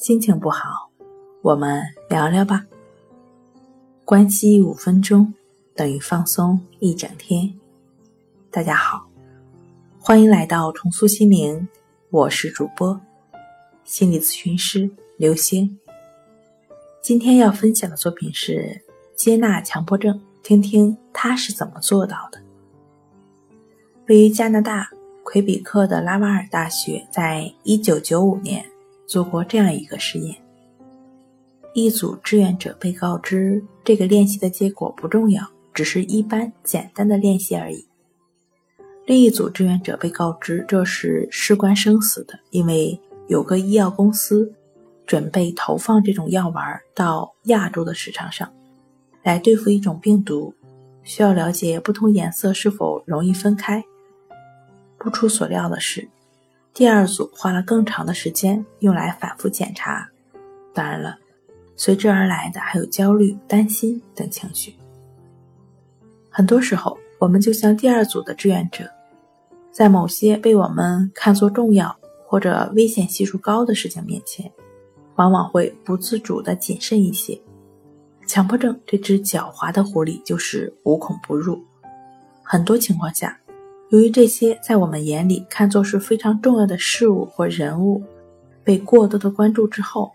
心情不好，我们聊聊吧。关系五分钟等于放松一整天。大家好，欢迎来到重塑心灵，我是主播心理咨询师刘星。今天要分享的作品是接纳强迫症，听听他是怎么做到的。位于加拿大。魁北克的拉瓦尔大学在1995年做过这样一个实验：一组志愿者被告知这个练习的结果不重要，只是一般简单的练习而已；另一组志愿者被告知这是事关生死的，因为有个医药公司准备投放这种药丸到亚洲的市场上，来对付一种病毒，需要了解不同颜色是否容易分开。不出所料的是，第二组花了更长的时间用来反复检查。当然了，随之而来的还有焦虑、担心等情绪。很多时候，我们就像第二组的志愿者，在某些被我们看作重要或者危险系数高的事情面前，往往会不自主地谨慎一些。强迫症这只狡猾的狐狸就是无孔不入。很多情况下。由于这些在我们眼里看作是非常重要的事物或人物，被过多的关注之后，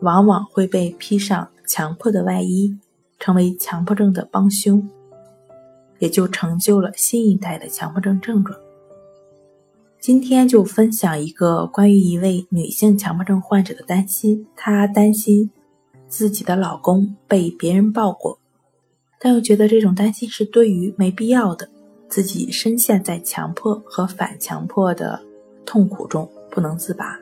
往往会被披上强迫的外衣，成为强迫症的帮凶，也就成就了新一代的强迫症症状。今天就分享一个关于一位女性强迫症患者的担心，她担心自己的老公被别人抱过，但又觉得这种担心是多余、没必要的。自己深陷在强迫和反强迫的痛苦中不能自拔，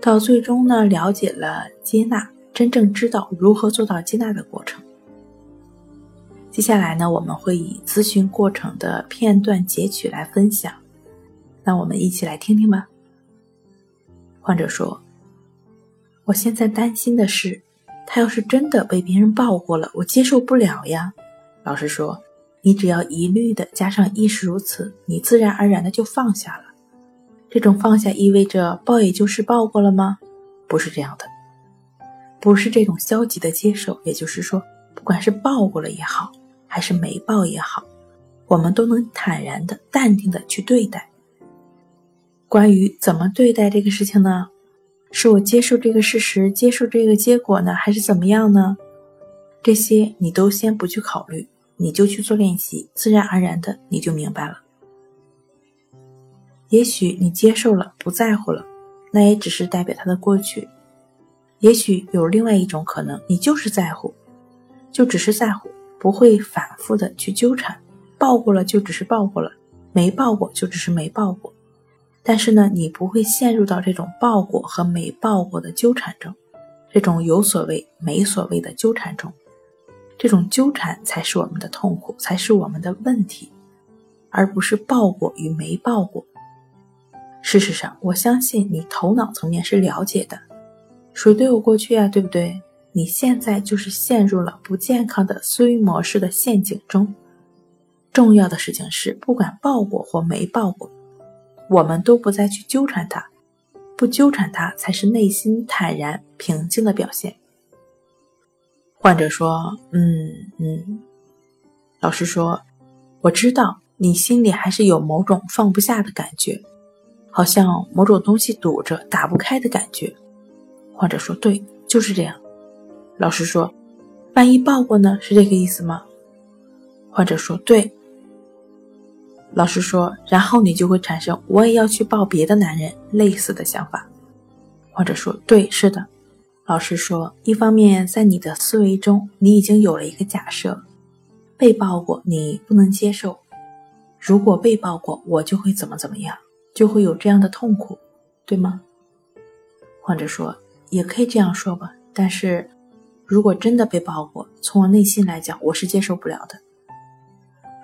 到最终呢，了解了接纳，真正知道如何做到接纳的过程。接下来呢，我们会以咨询过程的片段截取来分享，那我们一起来听听吧。患者说：“我现在担心的是，他要是真的被别人抱过了，我接受不了呀。”老师说。你只要一律的加上亦是如此，你自然而然的就放下了。这种放下意味着抱也就是抱过了吗？不是这样的，不是这种消极的接受。也就是说，不管是抱过了也好，还是没抱也好，我们都能坦然的、淡定的去对待。关于怎么对待这个事情呢？是我接受这个事实，接受这个结果呢，还是怎么样呢？这些你都先不去考虑。你就去做练习，自然而然的你就明白了。也许你接受了，不在乎了，那也只是代表他的过去。也许有另外一种可能，你就是在乎，就只是在乎，不会反复的去纠缠。抱过了就只是抱过了，没抱过就只是没抱过。但是呢，你不会陷入到这种抱过和没抱过的纠缠中，这种有所谓没所谓的纠缠中。这种纠缠才是我们的痛苦，才是我们的问题，而不是抱过与没抱过。事实上，我相信你头脑层面是了解的，谁都有过去啊，对不对？你现在就是陷入了不健康的思维模式的陷阱中。重要的事情是，不管抱过或没抱过，我们都不再去纠缠它，不纠缠它才是内心坦然平静的表现。患者说：“嗯嗯。”老师说：“我知道你心里还是有某种放不下的感觉，好像某种东西堵着，打不开的感觉。”患者说：“对，就是这样。”老师说：“万一抱过呢？是这个意思吗？”患者说：“对。”老师说：“然后你就会产生我也要去抱别的男人类似的想法。”患者说：“对，是的。”老师说：“一方面，在你的思维中，你已经有了一个假设，被抱过你不能接受。如果被抱过，我就会怎么怎么样，就会有这样的痛苦，对吗？”患者说：“也可以这样说吧。但是，如果真的被抱过，从我内心来讲，我是接受不了的。”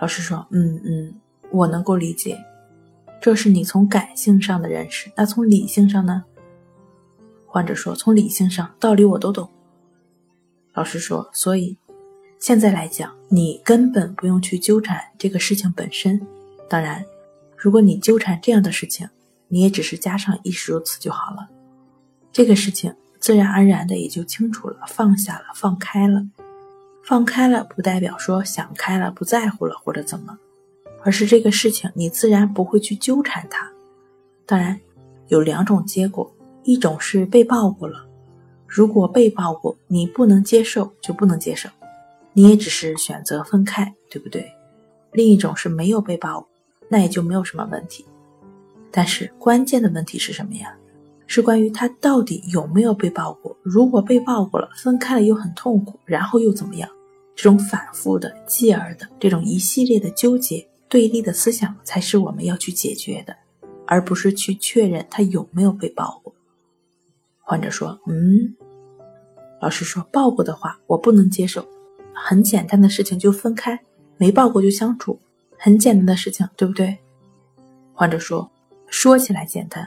老师说：“嗯嗯，我能够理解，这是你从感性上的认识。那从理性上呢？”患者说：“从理性上，道理我都懂。”老师说：“所以，现在来讲，你根本不用去纠缠这个事情本身。当然，如果你纠缠这样的事情，你也只是加上‘亦是如此’就好了。这个事情自然而然的也就清楚了，放下了，放开了。放开了不代表说想开了，不在乎了或者怎么，而是这个事情你自然不会去纠缠它。当然，有两种结果，一种是被抱过了，如果被抱过你不能接受就不能接受，你也只是选择分开，对不对？另一种是没有被抱，那也就没有什么问题。但是关键的问题是什么呀？是关于他到底有没有被抱过？如果被抱过了，分开了又很痛苦，然后又怎么样？这种反复的、继而的这种一系列的纠结、对立的思想，才是我们要去解决的，而不是去确认他有没有被抱过。患者说：“嗯，老师说抱过的话，我不能接受。很简单的事情就分开，没抱过就相处，很简单的事情，对不对？”患者说：“说起来简单。”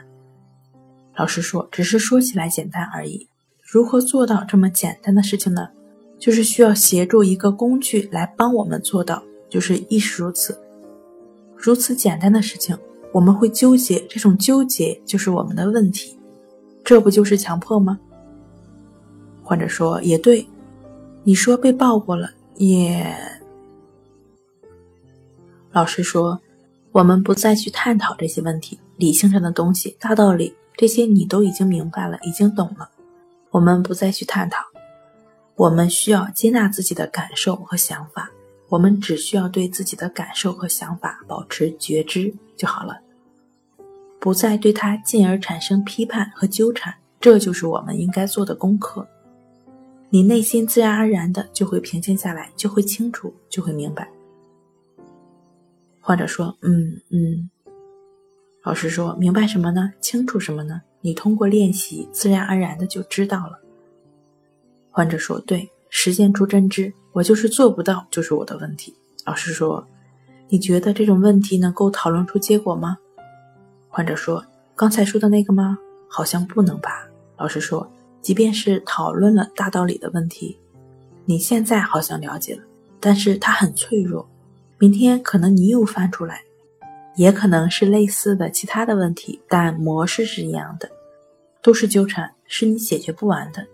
老师说：“只是说起来简单而已。如何做到这么简单的事情呢？就是需要协助一个工具来帮我们做到，就是亦是如此。如此简单的事情，我们会纠结，这种纠结就是我们的问题。这不就是强迫吗？”患者说：“也对。你说被抱过了，也……”老师说：“我们不再去探讨这些问题，理性上的东西，大道理。”这些你都已经明白了，已经懂了，我们不再去探讨。我们需要接纳自己的感受和想法，我们只需要对自己的感受和想法保持觉知就好了，不再对他进而产生批判和纠缠。这就是我们应该做的功课。你内心自然而然的就会平静下来，就会清楚，就会明白。患者说：“嗯嗯。”老师说明白什么呢？清楚什么呢？你通过练习，自然而然的就知道了。患者说：“对，实践出真知，我就是做不到，就是我的问题。”老师说：“你觉得这种问题能够讨论出结果吗？”患者说：“刚才说的那个吗？好像不能吧。”老师说：“即便是讨论了大道理的问题，你现在好像了解了，但是它很脆弱，明天可能你又翻出来。”也可能是类似的其他的问题，但模式是一样的，都是纠缠，是你解决不完的。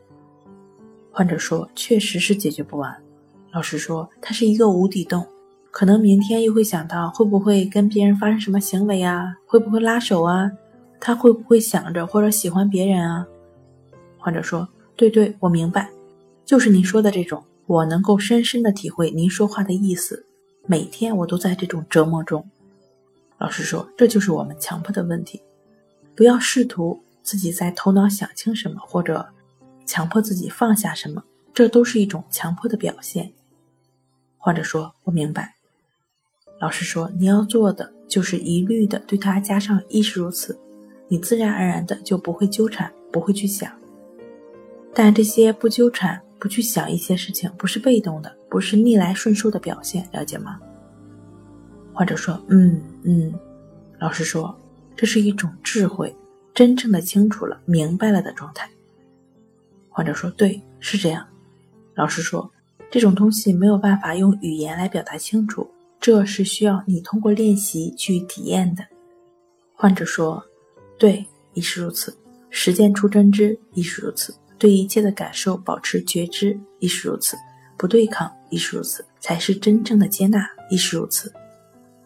患者说：“确实是解决不完。”老师说：“它是一个无底洞，可能明天又会想到会不会跟别人发生什么行为啊？会不会拉手啊？他会不会想着或者喜欢别人啊？”患者说：“对对，我明白，就是您说的这种，我能够深深的体会您说话的意思。每天我都在这种折磨中。”老师说：“这就是我们强迫的问题，不要试图自己在头脑想清什么，或者强迫自己放下什么，这都是一种强迫的表现。”患者说：“我明白。”老师说：“你要做的就是一律的对他加上‘亦是如此’，你自然而然的就不会纠缠，不会去想。但这些不纠缠、不去想一些事情，不是被动的，不是逆来顺受的表现，了解吗？”患者说：“嗯嗯。”老师说：“这是一种智慧，真正的清楚了、明白了的状态。”患者说：“对，是这样。”老师说：“这种东西没有办法用语言来表达清楚，这是需要你通过练习去体验的。”患者说：“对，亦是如此。实践出真知，亦是如此。对一切的感受保持觉知，亦是如此。不对抗，亦是如此，才是真正的接纳，亦是如此。”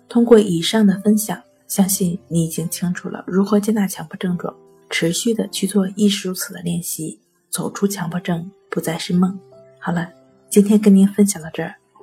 通过以上的分享，相信你已经清楚了如何接纳强迫症状，持续的去做亦是如此的练习，走出强迫症不再是梦。好了，今天跟您分享到这儿，